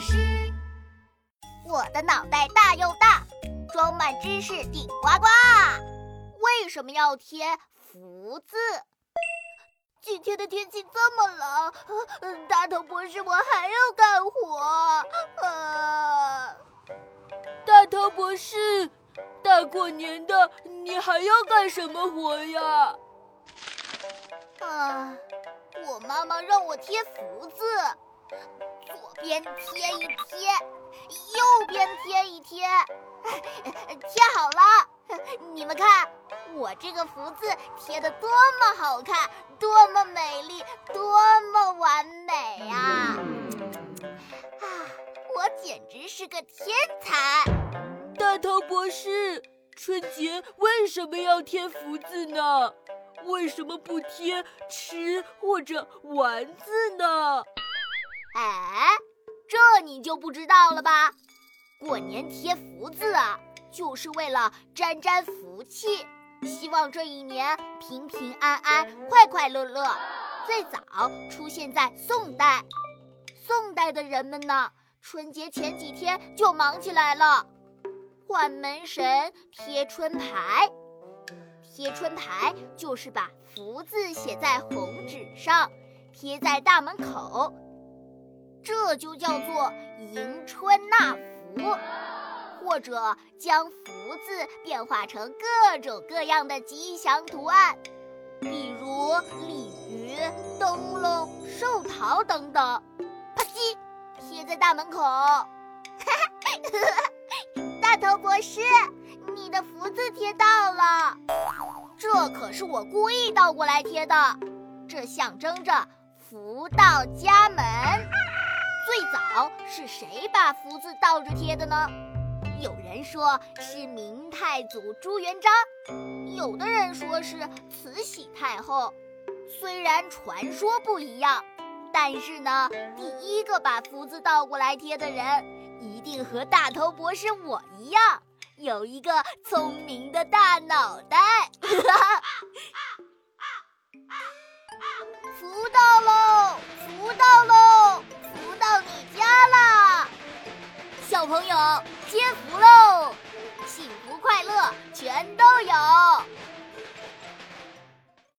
师，我的脑袋大又大，装满知识顶呱呱。为什么要贴福字？今天的天气这么冷，大头博士，我还要干活。啊，大头博士，大过年的，你还要干什么活呀？啊，我妈妈让我贴福字。边贴一贴，右边贴一贴，贴好了。你们看，我这个福字贴的多么好看，多么美丽，多么完美啊！啊，我简直是个天才！大头博士，春节为什么要贴福字呢？为什么不贴吃或者玩字呢？你就不知道了吧？过年贴福字啊，就是为了沾沾福气，希望这一年平平安安、快快乐乐。最早出现在宋代，宋代的人们呢，春节前几天就忙起来了，换门神、贴春牌。贴春牌就是把福字写在红纸上，贴在大门口。这就叫做迎春纳福，或者将福字变化成各种各样的吉祥图案，比如鲤鱼、灯笼、寿桃等等。啪叽，贴在大门口。大头博士，你的福字贴到了，这可是我故意倒过来贴的，这象征着福到家门。是谁把福字倒着贴的呢？有人说是明太祖朱元璋，有的人说是慈禧太后。虽然传说不一样，但是呢，第一个把福字倒过来贴的人，一定和大头博士我一样，有一个聪明的大脑袋。福到，接福了。